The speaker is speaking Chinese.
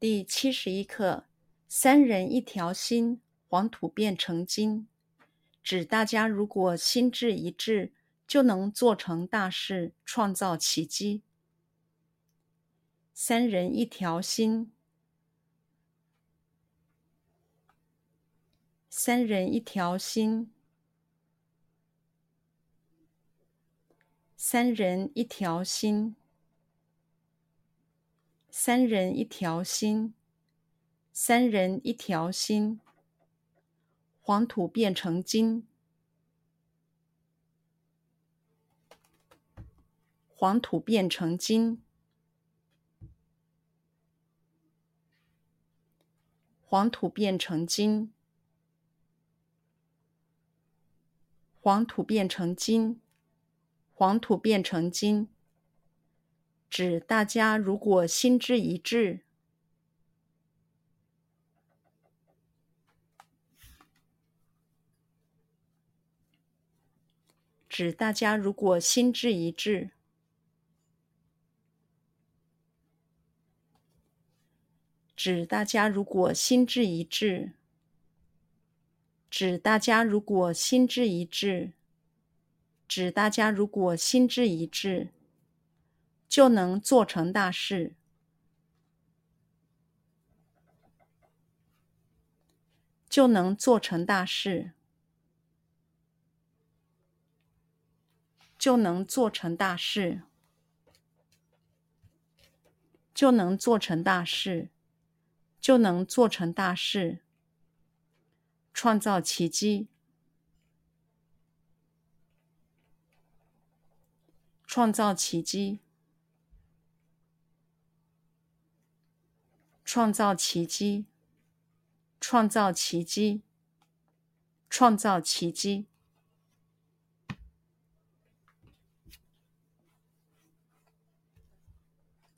第七十一课：三人一条心，黄土变成金。指大家如果心志一致，就能做成大事，创造奇迹。三人一条心，三人一条心，三人一条心。三人一条心，三人一条心，黄土变成金，黄土变成金，黄土变成金，黄土变成金，黄土变成金。指大家如果心志一致，指大家如果心志一致，指大家如果心志一致，指大家如果心志一致，指大家如果心志一致。就能做成大事，就能做成大事，就能做成大事，就能做成大事，就能做成大事，创造奇迹，创造奇迹。创造奇迹，创造奇迹，创造奇迹。